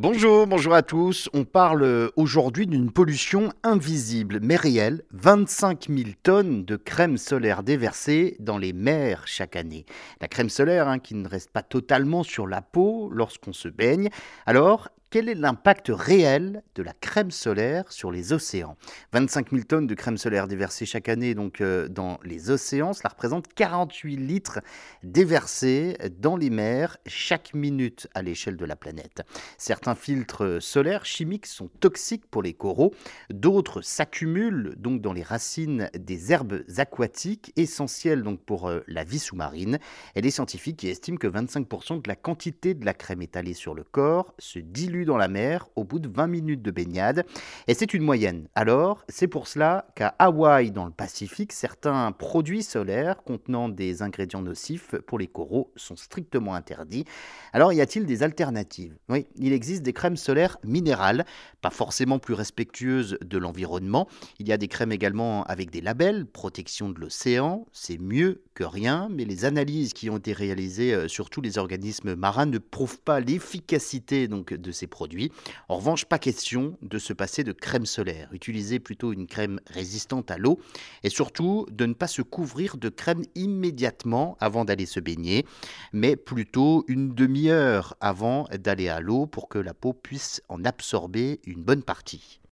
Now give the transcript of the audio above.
Bonjour, bonjour à tous. On parle aujourd'hui d'une pollution invisible mais réelle. 25 000 tonnes de crème solaire déversées dans les mers chaque année. La crème solaire hein, qui ne reste pas totalement sur la peau lorsqu'on se baigne. Alors, quel est l'impact réel de la crème solaire sur les océans? 25 000 tonnes de crème solaire déversées chaque année donc, euh, dans les océans, cela représente 48 litres déversés dans les mers chaque minute à l'échelle de la planète. Certains filtres solaires chimiques sont toxiques pour les coraux, d'autres s'accumulent donc dans les racines des herbes aquatiques essentielles donc pour euh, la vie sous-marine. Et les scientifiques estiment que 25% de la quantité de la crème étalée sur le corps se dilue dans la mer au bout de 20 minutes de baignade. Et c'est une moyenne. Alors, c'est pour cela qu'à Hawaï, dans le Pacifique, certains produits solaires contenant des ingrédients nocifs pour les coraux sont strictement interdits. Alors, y a-t-il des alternatives? Oui, il existe des crèmes solaires minérales, pas forcément plus respectueuses de l'environnement. Il y a des crèmes également avec des labels, protection de l'océan, c'est mieux que rien, mais les analyses qui ont été réalisées euh, sur tous les organismes marins ne prouvent pas l'efficacité de ces produits. En revanche, pas question de se passer de crème solaire. Utilisez plutôt une crème résistante à l'eau et surtout de ne pas se couvrir de crème immédiatement avant d'aller se baigner, mais plutôt une demi-heure avant d'aller à l'eau pour que la peau puisse en absorber une bonne partie.